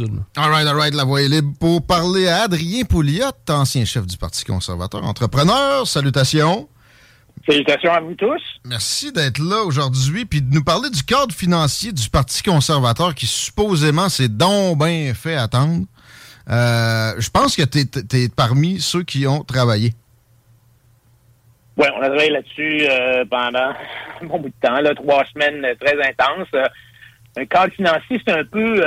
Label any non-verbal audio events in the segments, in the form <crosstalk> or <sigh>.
All right, all right, la voix est libre pour parler à Adrien Pouliot, ancien chef du Parti conservateur, entrepreneur. Salutations. Salutations à vous tous. Merci d'être là aujourd'hui puis de nous parler du cadre financier du Parti conservateur qui supposément s'est donc bien fait attendre. Euh, je pense que tu es, parmi ceux qui ont travaillé. Oui, on a travaillé là-dessus euh, pendant <laughs> un bon bout de temps, là, trois semaines très intenses. Euh, un cadre financier, c'est un peu...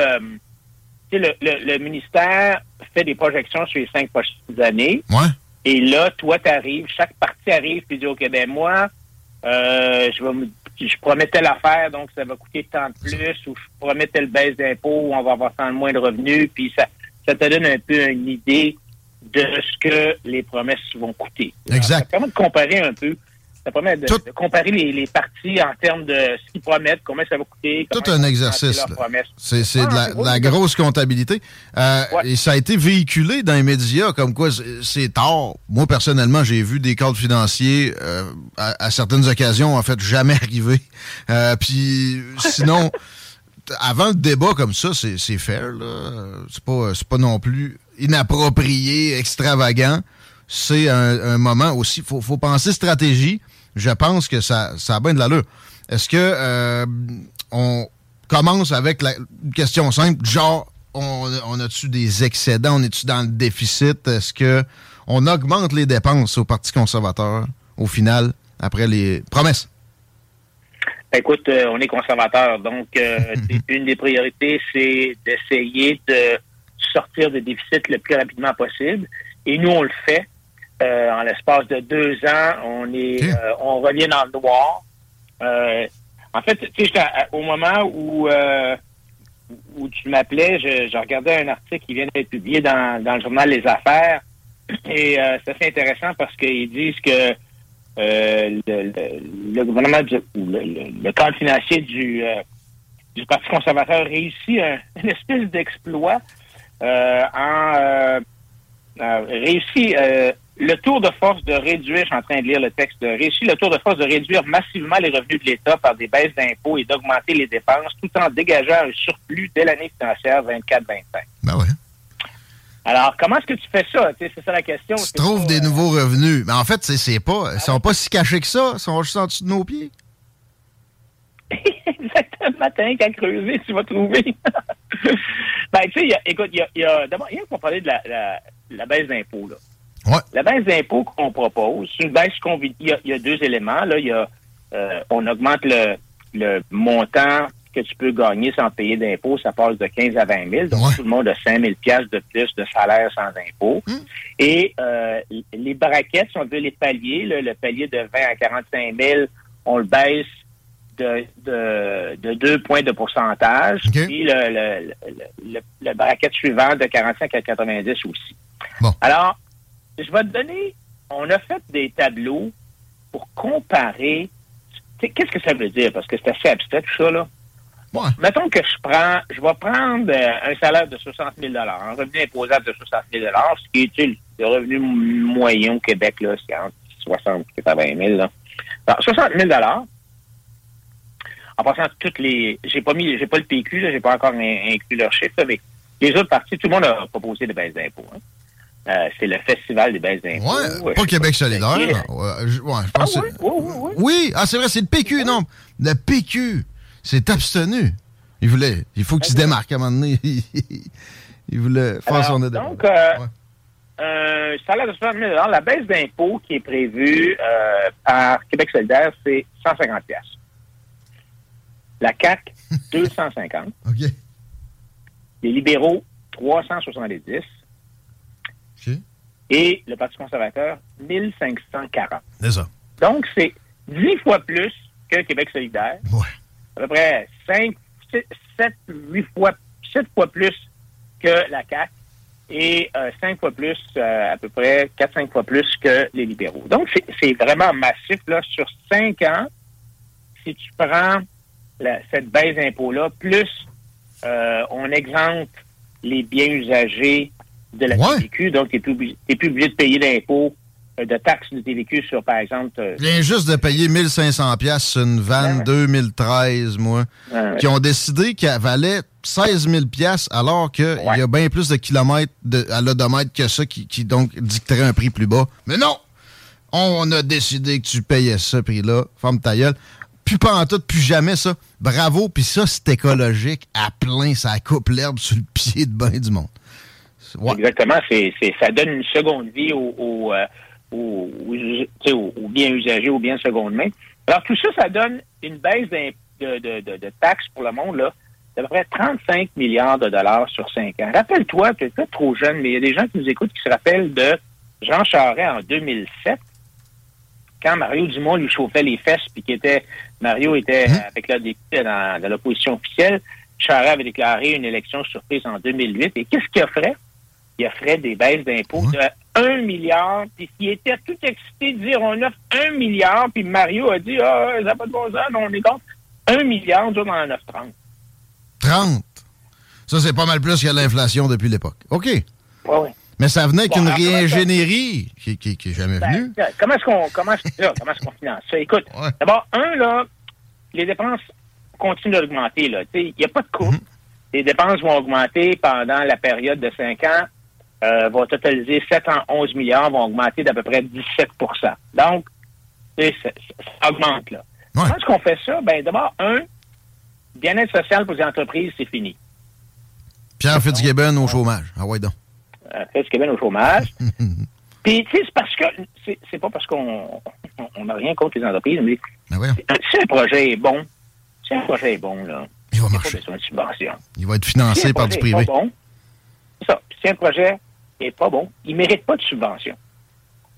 Le, le, ministère fait des projections sur les cinq prochaines années. Ouais. Et là, toi, tu arrives, chaque partie arrive, puis dit, OK, ben moi, euh, je vais je promets telle affaire, donc ça va coûter tant de plus, ou je promets telle baisse d'impôt, ou on va avoir tant de moins de revenus, puis ça, ça te donne un peu une idée de ce que les promesses vont coûter. Exact. ça permet de comparer un peu ça permet de, comparer les, parties en termes de ce qu'ils promettent, combien ça va coûter. Tout un exercice. C'est de, la, grosse comptabilité. Euh, et ça a été véhiculé dans les médias comme quoi c'est tard. Moi, personnellement, j'ai vu des cadres financiers euh, à, certaines occasions, en fait, jamais <laughs> arriver. Euh, puis sinon, <laughs> avant le débat comme ça, c'est fair. C'est pas, pas non plus inapproprié, extravagant c'est un, moment aussi. Il faut, faut, penser stratégie je pense que ça, ça a bien de l'allure. Est-ce que euh, on commence avec la question simple, genre on, on a-tu des excédents, on est-tu dans le déficit? Est-ce que on augmente les dépenses au Parti conservateur au final après les promesses? Écoute, euh, on est conservateur, donc euh, <laughs> une des priorités, c'est d'essayer de sortir des déficits le plus rapidement possible. Et nous, on le fait. Euh, en l'espace de deux ans, on est, euh, on revient dans le noir. Euh, en fait, tu sais, au moment où où tu m'appelais, je, regardais un article qui vient d'être publié dans, dans le journal Les Affaires, et c'est assez intéressant parce qu'ils disent que le, le, gouvernement, du, le, le, cadre financier du, du Parti conservateur réussit un, <laughs> une espèce d'exploit en réussit le tour de force de réduire, je suis en train de lire le texte, de réussir le tour de force de réduire massivement les revenus de l'État par des baisses d'impôts et d'augmenter les dépenses tout en dégageant un surplus dès l'année financière 24-25. Ben ouais. Alors, comment est-ce que tu fais ça? C'est ça la question. Tu trouves des nouveaux revenus. Mais en fait, c'est pas. Ils sont pas si cachés que ça. Ils sont juste en dessous de nos pieds. <laughs> Exactement, matin, qu'à creuser, tu vas trouver. <laughs> ben, tu sais, écoute, il y a, d'abord, il faut parler de la, la, la baisse d'impôts, là. La baisse d'impôt qu'on propose, c'est une baisse qu'on il, y a, il y a deux éléments. Là, il y a, euh, on augmente le, le montant que tu peux gagner sans payer d'impôt, ça passe de 15 à 20 000. Donc, tout le monde a 5 000 de plus de salaire sans impôt. Hum. Et euh, les braquettes, si on veut les paliers, le palier de 20 à 45 000, on le baisse de, de, de 2 points de pourcentage. Puis le, le, le, le, braquette suivant de 45 à 90 aussi. Bon. Alors, je vais te donner, on a fait des tableaux pour comparer. Qu'est-ce que ça veut dire? Parce que c'est assez abstrait tout ça, là. Mettons que je prends, je vais prendre euh, un salaire de 60 000 un revenu imposable de 60 000 ce qui est le revenu moyen au Québec, là, c'est entre 60 et 80 000. Là. Alors, 60 000 en passant toutes les... J'ai pas mis, j'ai pas le PQ, j'ai pas encore inclus leur chiffre, mais les autres parties, tout le monde a proposé des baisses d'impôts. Hein. Euh, c'est le Festival des baisses d'impôts. Ouais, pas Québec solidaire. Ouais, je, ouais, je pense ah, oui, oui, oui, oui, ah, c'est vrai, c'est le PQ, non. Le PQ s'est abstenu. Il voulait. Il faut qu'il se démarque à un moment donné. <laughs> il voulait faire son aide. Donc, euh, euh, salaire de 60 000 la baisse d'impôt qui est prévue euh, par Québec solidaire, c'est 150 La CAC, 250. <laughs> OK. Les libéraux, 370. Et le Parti conservateur, 1540. C'est ça. Donc, c'est 10 fois plus que Québec solidaire. Ouais. À peu près 5, 7, 8 fois, 7 fois plus que la CAC et euh, 5 fois plus, euh, à peu près 4-5 fois plus que les libéraux. Donc, c'est vraiment massif. Là, sur 5 ans, si tu prends cette baisse d'impôt-là, plus euh, on exempte les biens usagers de la TVQ, donc tu n'es plus, obligé de payer d'impôts euh, de taxes de TVQ sur, par exemple... Euh, viens juste de payer 1500 pièces sur une vanne 2013, moi, qui ont décidé qu'elle valait 16 000 pièces alors qu'il y a bien plus de kilomètres de, à l'odomètre que ça qui, qui, donc dicterait un prix plus bas. Mais non! On a décidé que tu payais ce prix-là. Forme ta gueule. Plus pas en tout, plus jamais ça. Bravo, puis ça, c'est écologique à plein. Ça coupe l'herbe sur le <laughs> pied de bain du monde. Exactement. C'est, ça donne une seconde vie au, euh, ou bien usagé ou bien seconde main. Alors, tout ça, ça donne une baisse de, taxes pour le monde, là, d'à peu près 35 milliards de dollars sur 5 ans. Rappelle-toi, tu es peut-être trop jeune, mais il y a des gens qui nous écoutent qui se rappellent de Jean Charest en 2007, quand Mario Dumont lui chauffait les fesses, puis qui était, Mario était hein? avec la députée dans, dans l'opposition officielle. Charest avait déclaré une élection surprise en 2008. Et qu'est-ce qu'il offrait? Il offrait des baisses d'impôts de 1 milliard, puis s'il était tout excité de dire on offre 1 milliard, puis Mario a dit Ah, ça n'a pas de bon sens, on est contre 1 milliard, nous on en offre 30. 30? Ça, c'est pas mal plus que l'inflation depuis l'époque. OK. Oui, oui. Mais ça venait avec une réingénierie qui, qui, jamais ben, venue. Comment est-ce qu'on comment est qu'on finance ça? Écoute, d'abord, un, là, les dépenses continuent d'augmenter. Il n'y a pas de coût. Mm-hmm. Les dépenses vont augmenter pendant la période de 5 ans euh, va totaliser 711 milliards, vont augmenter d'à peu près 17% Donc, ça, augmente, là. Comment est-ce qu'on fait ça? Ben, d'abord, un, bien-être social pour les entreprises, c'est fini. Pierre Fitzgibbon au chômage. Ah ouais, donc. Euh, Fitzgibbon au chômage. <laughs> Puis, tu sais, c'est parce que, c'est pas parce qu'on n'a rien contre les entreprises, mais ben si un projet est bon, si un projet est bon, là, il va marcher. Pas de subvention. Il va être financé par du privé. bon, ça. Si un projet n'est pas bon, il ne mérite pas de subvention.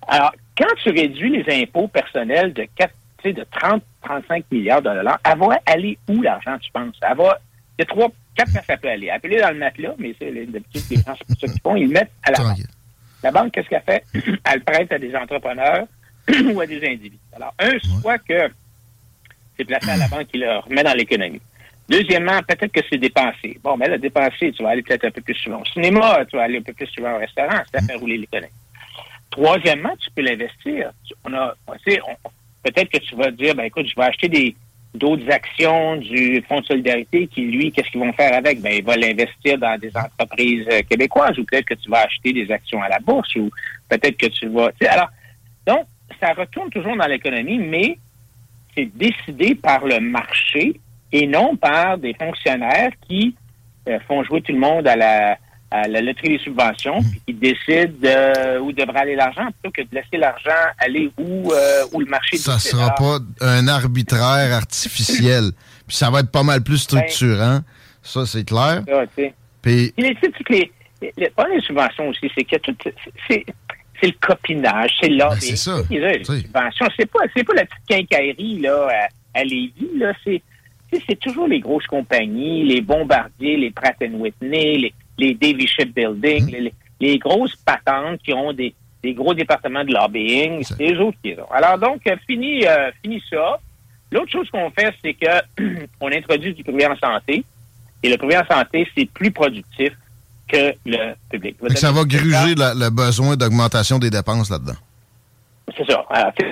Alors, quand tu réduis les impôts personnels de 4, de 30, 35 milliards de dollars, elle va aller où l'argent, tu penses? Elle va, il y a trois, quatre ça peut aller. Appeler dans le matelas, mais c'est d'habitude, les gens, c'est ça qu'ils font, ils le mettent à la banque. La banque, qu'est-ce qu'elle fait? <clears throat> Elle prête à des entrepreneurs <clears throat> ou à des individus. Alors, un, soit que c'est placé à la banque qui le remet dans l'économie. Deuxièmement, peut-être que c'est dépensé. Bon, mais là, dépensé, tu vas aller peut-être un peu plus souvent au cinéma, tu vas aller un peu plus souvent au restaurant, ça fait rouler l'économie. Troisièmement, tu peux l'investir. On a, peut-être que tu vas dire, ben écoute, je vais acheter des d'autres actions du Fonds de solidarité qui, lui, qu'est-ce qu'ils vont faire avec? Ben, il va l'investir dans des entreprises euh, québécoises ou peut-être que tu vas acheter des actions à la bourse ou peut-être que tu vas... Alors, donc, ça retourne toujours dans l'économie, mais c'est décidé par le marché et non par des fonctionnaires qui euh, font jouer tout le monde à la, à la loterie des subventions, puis qui décident euh, où devrait aller l'argent, plutôt que de laisser l'argent aller où, euh, où le marché Ça ne sera pas un arbitraire artificiel. <laughs> puis ça va être pas mal plus structurant. ça, c'est clair. puis... Les, les, les, les subventions aussi, c'est que tout... C'est, c'est le copinage, c'est là. Ben, c'est ça. Les subventions, c'est pas, c'est pas la petite quincaillerie là, à, à Lévis, là. C'est, c'est toujours les grosses compagnies, les bombardiers, les Pratt Whitney, les, les Davy Shipbuilding, les, grosses patentes qui ont des, gros départements de lobbying, c'est les autres qui ont. Alors donc, euh, fini, euh, fini ça. L'autre chose qu'on fait, c'est que <clears throat> on introduit du privé en santé. Et le privé en santé, c'est plus productif que le public. Ça va gruger le besoin d'augmentation des dépenses là-dedans. C'est ça.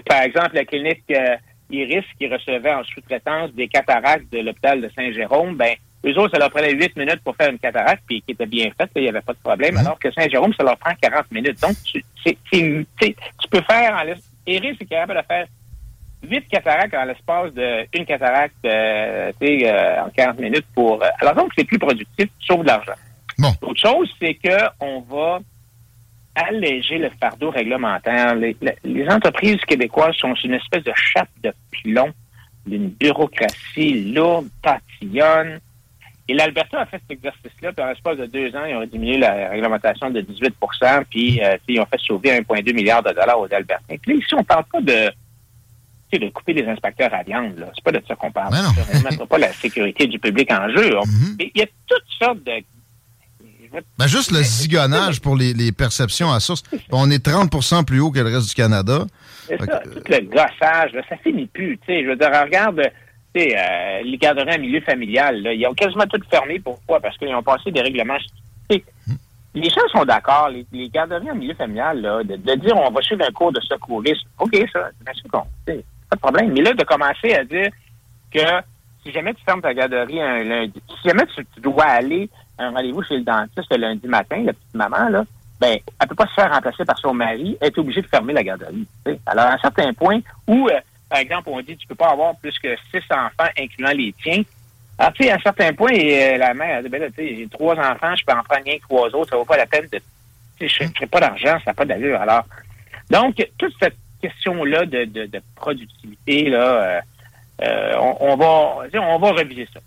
par exemple, la clinique euh, Iris qui recevait en sous-traitance des cataractes de l'hôpital de Saint-Jérôme, ben, eux autres, ça leur prenait 8 minutes pour faire une cataracte, puis qui était bien faite, il n'y avait pas de problème, mhm. alors que Saint-Jérôme, ça leur prend 40 minutes. Donc, tu, tu peux faire, en Iris est capable de faire huit cataractes en l'espace d'une cataracte euh, euh, en 40 minutes pour. Euh, alors donc, c'est plus productif, sauf de l'argent. Bon. L'autre chose, c'est qu'on va alléger le fardeau réglementaire. Les, entreprises québécoises sont une espèce de chape de plomb d'une bureaucratie lourde, tatillonne. Et l'Alberta a fait cet exercice-là, puis en l'espace de deux ans, ils ont diminué la réglementation de 18 puis ils ont fait sauver 1,2 milliard de dollars aux Albertains. Puis là, ici, on ne parle pas de de couper les inspecteurs à viande. C'est pas de ça qu'on parle. On ne mettra pas la sécurité du public en jeu. <laughs> Mhm. Il y a toutes sortes de... Ben juste le zigonnage pour les, perceptions à source. <laughs> On est 30% plus haut que le reste du Canada. C'est ça, tout le gossage, ça finit plus. Je veux dire, regarde euh, les garderies en milieu familial. Là, ils ont quasiment tout fermé. Pourquoi? Parce qu'ils ont passé des règlements. Les gens sont d'accord. Les, garderies en milieu familial, là, de, dire on va suivre un cours de secourisme, OK, ça, bien sûr qu'on pas de problème. Mais là, de commencer à dire que si jamais tu fermes ta garderie un lundi, si jamais tu, dois aller à un rendez-vous chez le dentiste le lundi matin, la petite maman, là, ben, elle peut pas se faire remplacer par son mari, elle est obligée de fermer la garderie. Alors, à un certain point où, euh, par exemple, on dit tu peux pas avoir plus que six enfants, incluant les tiens. Alors, tu sais, à un certain point, euh, la mère a dit, ben là, tu sais, j'ai trois enfants, je peux en prendre rien que trois autres, ça vaut pas la peine de, tu sais, je pas d'argent, ça n'a pas d'allure. Alors, donc, toute cette question-là de, de, productivité, là, euh, euh, on, va, on va réviser ça.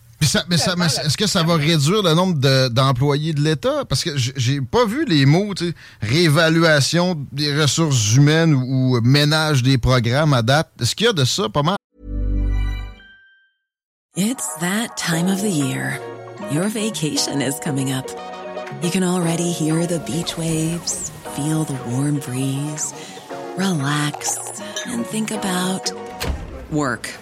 Mais, ça, mais, est-ce que ça va réduire le nombre d'employés de, l'État? Parce que j'ai pas vu les mots, réévaluation des ressources humaines ou, ménage des programmes à date. Est-ce qu'il y a de ça pas mal? It's that time of the year. Your vacation is coming up. You can already hear the beach waves, feel the warm breeze. relax, and think about work.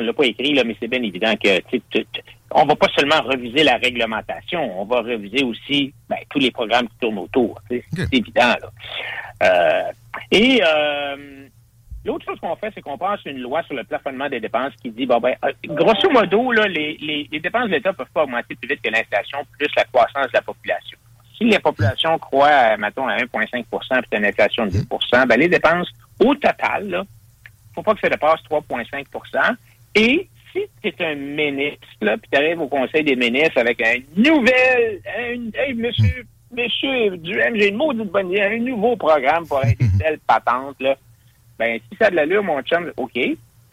on l'a pas écrit, là, mais c'est bien évident que on va pas seulement reviser la réglementation, on va reviser aussi ben, tous les programmes qui tournent autour. C'est évident. Là. Euh, et euh, l'autre chose qu'on fait, c'est qu'on passe une loi sur le plafonnement des dépenses qui dit, bon ben, euh, grosso modo, là, les, les, dépenses de l'État peuvent pas augmenter plus vite que l'inflation, plus la croissance de la population. Si la population croît, mettons, à 1,5% puis une inflation de 10% ben, les dépenses au total, là, faut pas que ça dépasse 3,5 et si tu es un ministre, là, puis tu arrives au Conseil des ministres avec un nouvel, un, hey, monsieur, monsieur Duhem, j'ai une maudite bonne idée, un nouveau programme pour être <laughs> telle patente, là. Ben, si ça a de l'allure, mon chum, OK,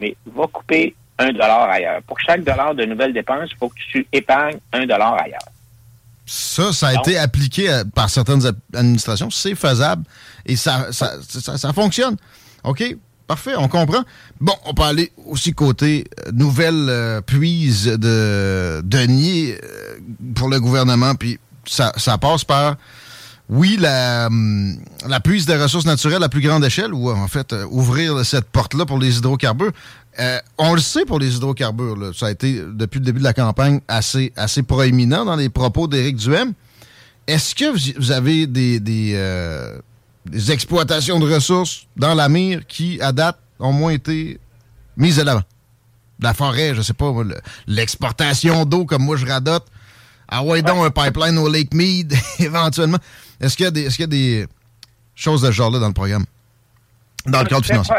mais va couper un dollar ailleurs. Pour chaque dollar de nouvelles dépenses, il faut que tu épargnes un dollar ailleurs. Ça, ça a été appliqué euh, par certaines administrations. C'est faisable et ça, ça, ça, ça fonctionne. OK? Parfait, on comprend. Bon, on peut aller aussi côté euh, nouvelle euh, puise de denier euh, pour le gouvernement, puis ça, passe par, oui, la, hum, la puise des ressources naturelles à plus grande échelle, ou en fait, ouvrir cette porte-là pour les hydrocarbures. on le sait pour les hydrocarbures, ça a été, depuis le début de la campagne, assez, assez proéminent dans les propos d'Éric Duhem. Est-ce que vous avez des, des, des exploitations de ressources dans la mire qui, à date, ont moins été mises à l'avant. La forêt, je sais pas, l'exportation d'eau comme moi je radote. Ah ouais, donc un pipeline au Lake Mead, <laughs> éventuellement. Est-ce qu'il y, a des, est qu'il y a des choses de ce genre-là dans le programme? Dans le cadre financier?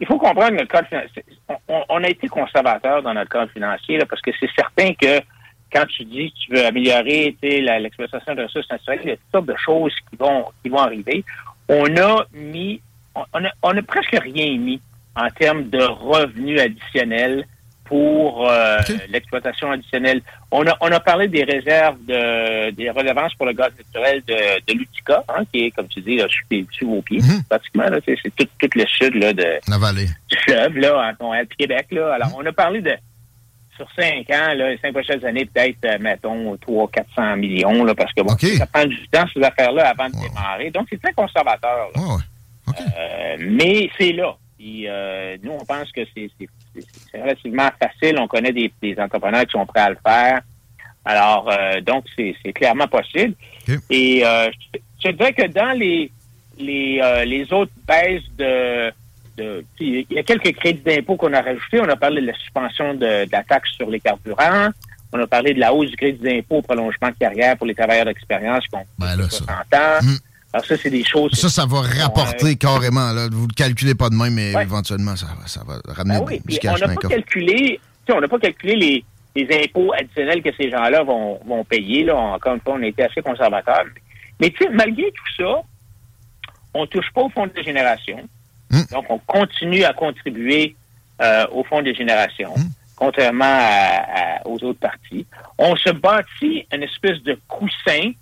Il faut comprendre que le cadre financier. On, a été conservateur dans notre cadre financier parce que c'est certain que quand tu dis que tu veux améliorer l'exploitation de ressources naturelles, il y a toutes sortes de choses qui vont, qui vont arriver. On a mis, on a, on a presque rien mis en termes de revenus additionnels pour euh, l'exploitation additionnelle. On a, on a parlé des réserves de, des redevances pour le gaz naturel de, de l'Utica, hein, qui est, comme tu dis, là, sur, vos pieds, mhm. pratiquement. C'est tout, tout, le sud là, de, La vallée. du fleuve, là, à Montréal, Québec. Là. Alors, mhm. on a parlé de sur cinq ans, là, cinq prochaines années, peut-être, euh, mettons, 300 400 millions, là, parce que bon, ça prend du temps, ces affaires-là, avant de démarrer. Donc, c'est très conservateur. Euh, mais c'est là. Euh, nous, on pense que c'est relativement facile. On connaît des, entrepreneurs qui sont prêts à le faire. Alors, donc, c'est clairement possible. Et je, dirais que dans les, les, les autres baisses de il y a quelques crédits d'impôt qu'on a rajoutés. On a parlé de la suspension de, la taxe sur les carburants. On a parlé de la hausse du crédit d'impôt au prolongement de carrière pour les travailleurs d'expérience qui ont ben 60 ans. Hmm. Alors ça, c'est des choses... Ça, ça va rapporter carrément. Là. Vous ne le calculez pas de même, mais éventuellement, ça, ça, va ramener ben du cash On n'a pas calculé, on n'a pas calculé les, les, impôts additionnels que ces gens-là vont, vont payer. Là. Encore une fois, on a été assez conservateurs. Mais malgré tout ça, on ne touche pas au fonds de génération. Hmm. Donc, on continue à contribuer euh, au Fonds des générations, hmm. contrairement aux autres partis. On se bâtit une espèce de coussin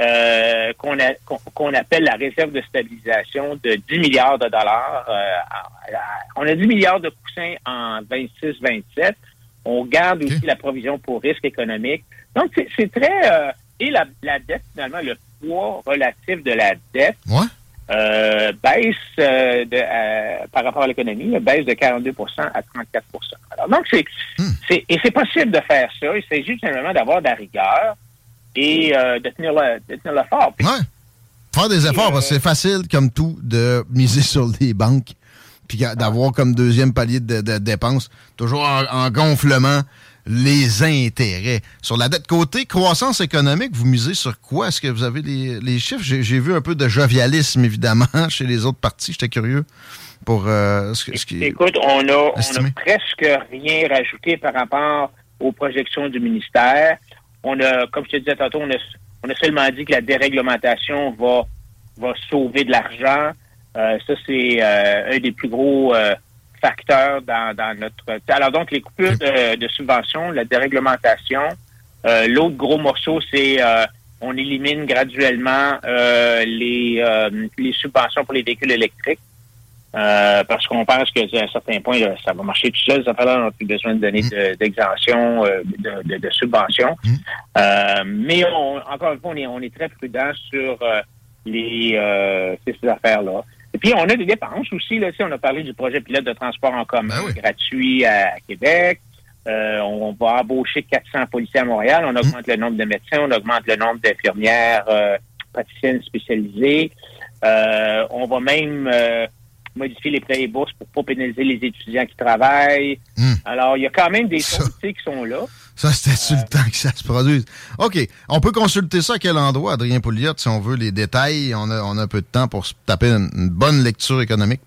euh, qu'on appelle la réserve de stabilisation de 10 milliards de dollars. Euh, on a 10 milliards de coussins en 26-27. On garde aussi la provision pour risque économique. Donc, c'est très... et la, la, dette, finalement, le poids relatif de la dette ouais. Euh, baisse euh, de, euh, par rapport à l'économie, baisse de 42 à 34 Alors, donc, hmm. c'est, et c'est possible de faire ça. Il s'agit simplement d'avoir de la rigueur et de, tenir le, de tenir le fort. ouais. Faire des efforts, parce que c'est facile, comme tout, de miser sur les banques puis d'avoir comme deuxième palier de, dépenses, toujours en gonflement les intérêts. Sur la dette côté, croissance économique, vous misez sur quoi? Est-ce que vous avez les, chiffres? J'ai vu un peu de jovialisme, évidemment, <laughs> chez les autres partis. J'étais curieux pour euh, ce, qui Écoute, on a, presque rien rajouté par rapport aux projections du ministère. On a, comme je te disais tantôt, on a, seulement dit que la déréglementation va, va sauver de l'argent. Euh, ça, c'est euh, un des plus gros facteurs dans, notre... Alors donc, les coupures de, subventions, la déréglementation. Euh, l'autre gros morceau, c'est euh, on élimine graduellement euh, les, les subventions pour les véhicules électriques. parce qu'on pense que à un certain point, ça va marcher tout seul. Ça fait là, on n'a plus besoin de donner mmh. d'exemption, de, de, subventions. Mmh. mais encore une fois, on est, on est très prudent sur les ces affaires-là. Et puis, on a des dépenses aussi. Là, on a parlé du projet pilote de transport en commun ben gratuit à Québec. Euh, on va embaucher 400 policiers à Montréal. On augmente le nombre de médecins. On augmente le nombre d'infirmières euh, praticiennes spécialisées. Euh, on va même modifier les prêts et bourses pour pas pénaliser les étudiants qui travaillent. Hmm. Alors, il y a quand même des choses qui sont là. Ça, c'était sur le temps que ça se produise. OK. On peut consulter ça à quel endroit, Adrien Pouliot, si on veut les détails? On a, on a un peu de temps pour se taper une, bonne lecture économique.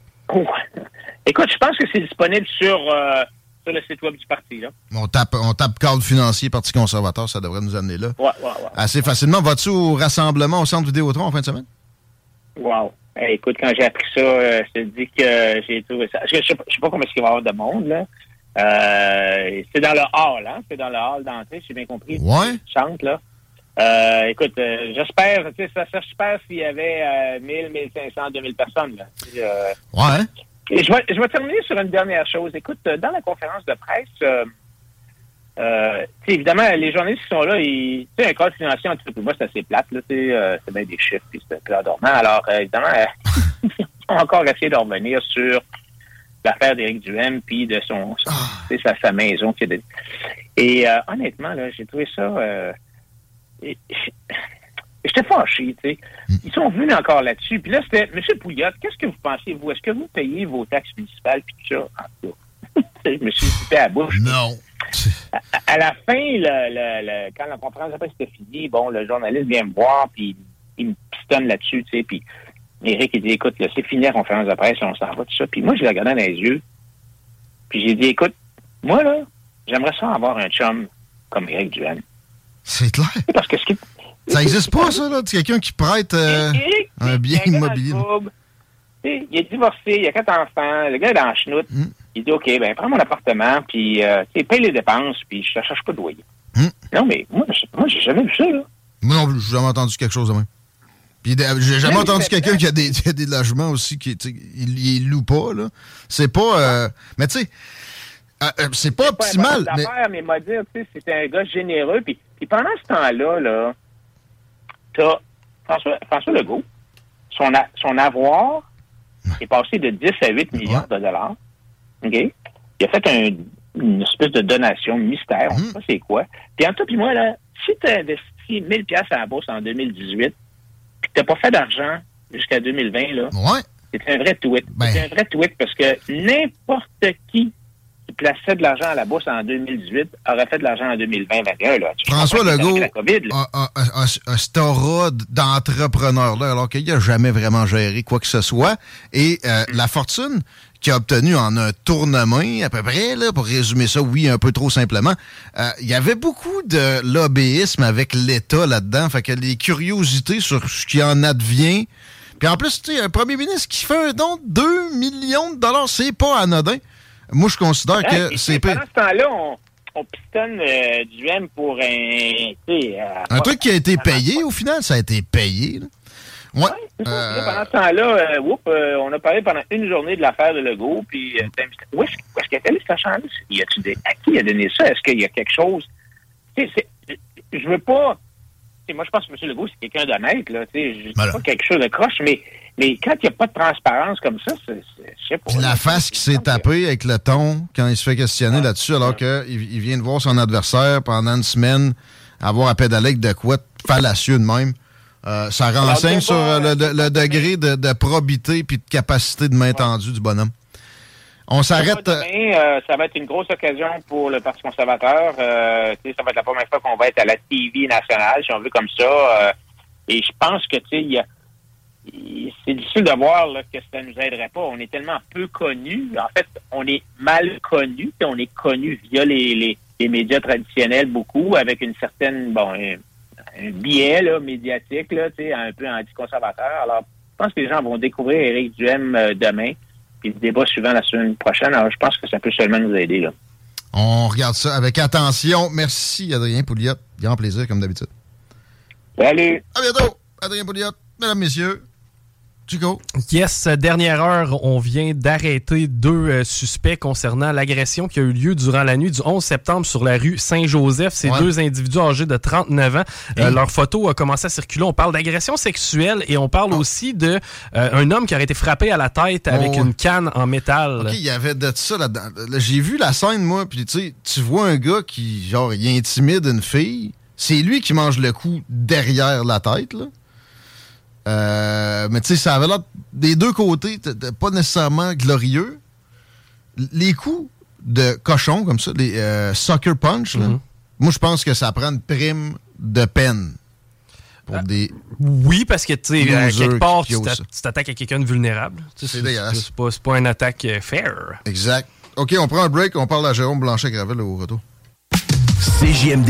Écoute, je pense que c'est disponible sur, euh, sur le site web du parti. Là. On tape, on tape cadre financier, Parti conservateur, ça devrait nous amener là. Ouais, ouais, ouais. Assez facilement. Vas-tu au rassemblement au centre Vidéotron en fin de semaine? Wow. écoute, quand j'ai appris ça, euh, je te dis que j'ai trouvé ça. Je ne sais, pas comment il va y avoir de monde, là. Euh, c'est dans le hall, hein? C'est dans le hall d'entrée, j'ai bien compris. Ouais. Chante, là. Euh, écoute, euh, j'espère, tu sais, ça serait super s'il y avait 1000, 1500, 2000 personnes, là. ouais. Et je vais, je vais terminer sur une dernière chose. Écoute, dans la conférence de presse, euh, évidemment, les journalistes qui sont là, ils, tu sais, un cadre financier entre moi, c'est assez plate, là, c'est bien des chiffres, puis c'est un peu. Alors, évidemment, <laughs> ils ont encore essayé de revenir sur l'affaire d'Éric Duhem, puis de son, sa, sa, maison. Et euh, honnêtement, là, j'ai trouvé ça... Euh, J'étais fâché, tu sais. Hmm. Ils sont venus encore là-dessus. Puis là, c'était, M. Pouliot, qu'est-ce que vous pensez, vous? Est-ce que vous payez vos taxes municipales, puis tout ça? En tout <laughs> je me suis coupé à la bouche. Non. À, la fin, le, quand la conférence après c'était fini, bon, le journaliste vient me voir, puis il me pistonne là-dessus, tu sais, puis Éric, il dit, écoute, c'est fini la conférence de presse, on s'en va, tout ça. Puis moi, je l'ai regardé dans les yeux. Puis j'ai dit, écoute, moi, là, j'aimerais ça avoir un chum comme Éric Duhaime. C'est clair. Parce que ce qui... Ça n'existe pas, ça, là? quelqu'un qui prête euh, un bien immobilier. Il est divorcé, il a quatre enfants, le gars est dans la chenoute. Hmm. il dit, OK, ben prends mon appartement, puis euh, paye les dépenses, puis je ne cherche pas de loyer. Hmm. Non, mais moi, moi j'ai jamais vu ça. Là. Moi non plus, j'ai jamais entendu quelque chose de même. Puis j'ai jamais entendu quelqu'un qui, a des, qui <laughs> a des logements aussi, qui il, il loue pas, là. C'est pas... Euh, mais tu sais, euh, euh, c'est pas optimal. Pas mais... mais m'a dit, tu sais, c'était un gars généreux. Puis, puis pendant ce temps-là, là, t'as François, François Legault, son, son avoir est passé de 10 à 8 milliards de dollars. OK? Il a fait un, une espèce de donation mystère, on ne sait pas c'est quoi. Puis en tout puis moi, là, si tu as investi 1000 pièces à la bourse en 2018, n'as pas fait d'argent jusqu'à 2020, là, c'est un vrai tweet. Ben. C'est un vrai tweet parce que n'importe qui plaçait de l'argent à la bourse en 2018 aurait fait de l'argent en 2020-2021. François Legault a, a, aura d'entrepreneur-là, alors qu'il n'a jamais vraiment géré quoi que ce soit. Et euh, la fortune qu'il a obtenue en un tournement, à peu près, là, pour résumer ça, oui, un peu trop simplement, euh, il y avait beaucoup de lobbyisme avec l'État là-dedans. Fait que les curiosités sur ce qui en advient... Puis en plus, tu sais, un premier ministre qui fait un don de 2 millions de dollars, c'est pas anodin. Moi, je considère que c'est Pendant ce temps-là, on, on pistonne euh, du M pour un. Euh, un truc qui a été payé au final, ça a été payé. Là. Ouais. Euh, pendant ce temps-là, on a parlé pendant une journée de l'affaire de Legault, puis où est-ce est qu'elle est cette chambre Y a-tu des... À qui a donné ça? Est-ce qu'il y a quelque chose? Je veux pas. moi, je pense que M. Legault, c'est quelqu'un d'honnête, là. Je pas quelque chose de croche, mais mais quand il n'y a pas de transparence comme ça, c'est, je sais pas. la face qui s'est tapée avec le ton quand il se fait questionner là-dessus, alors qu'il il vient de voir son adversaire pendant une semaine avoir à pédaler avec de quoi fallacieux de même. Euh, ça renseigne sur euh, le, degré de, probité puis de capacité de main tendue du bonhomme. On s'arrête. Euh, ça va être une grosse occasion pour le Parti conservateur. ça va être la première fois qu'on va être à la TV nationale, si on veut comme ça. et je pense que tu sais, il y a c'est difficile de voir que ça ne nous aiderait pas. On est tellement peu connus. En fait, on est mal connus. On est connus via les, médias traditionnels beaucoup, avec une certaine, bon, un, biais médiatique, là, un peu anticonservateur. Alors, je pense que les gens vont découvrir Éric Duhem euh, demain, puis le débat suivant la semaine prochaine. Alors, je pense que ça peut seulement nous aider. Là. On regarde ça avec attention. Merci, Adrien Pouliot. Grand plaisir, comme d'habitude. Salut. À bientôt, Adrien Pouliot. Mesdames, Messieurs, Chico. Yes, dernière heure, on vient d'arrêter deux euh, suspects concernant l'agression qui a eu lieu durant la nuit du 11 septembre sur la rue Saint-Joseph. Ces deux individus âgés de 39 ans, euh, leur photo a commencé à circuler. On parle d'agression sexuelle et on parle ah. aussi de euh, un homme qui a été frappé à la tête avec oh. une canne en métal. OK, il y avait de ça là-dedans. J'ai vu la scène, moi, puis tu vois un gars qui, genre, il intimide une fille. C'est lui qui mange le coup derrière la tête, là. Euh, mais tu sais, ça avait l'air des deux côtés, pas nécessairement glorieux. Les coups de cochon comme ça, les euh, sucker punch, mhm. moi je pense que ça prend une prime de peine. Pour euh, des oui, parce que tu sais, quelque part, tu t'attaques à quelqu'un de vulnérable. C'est dégueulasse. C'est pas, une attaque fair. Exact. OK, on prend un break, on parle à Jérôme Blanchet-Gravel au retour. CJMD.